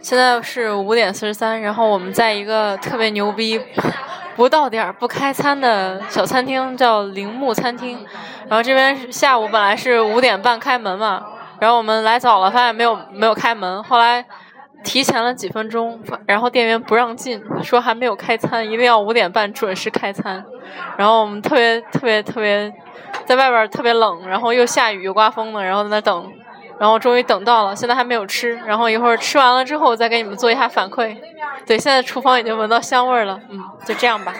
现在是五点四十三，然后我们在一个特别牛逼、不到点儿不开餐的小餐厅，叫铃木餐厅。然后这边下午本来是五点半开门嘛，然后我们来早了，发现没有没有开门，后来提前了几分钟，然后店员不让进，说还没有开餐，一定要五点半准时开餐。然后我们特别特别特别在外边特别冷，然后又下雨又刮风的，然后在那等。然后终于等到了，现在还没有吃。然后一会儿吃完了之后，我再给你们做一下反馈。对，现在厨房已经闻到香味儿了。嗯，就这样吧。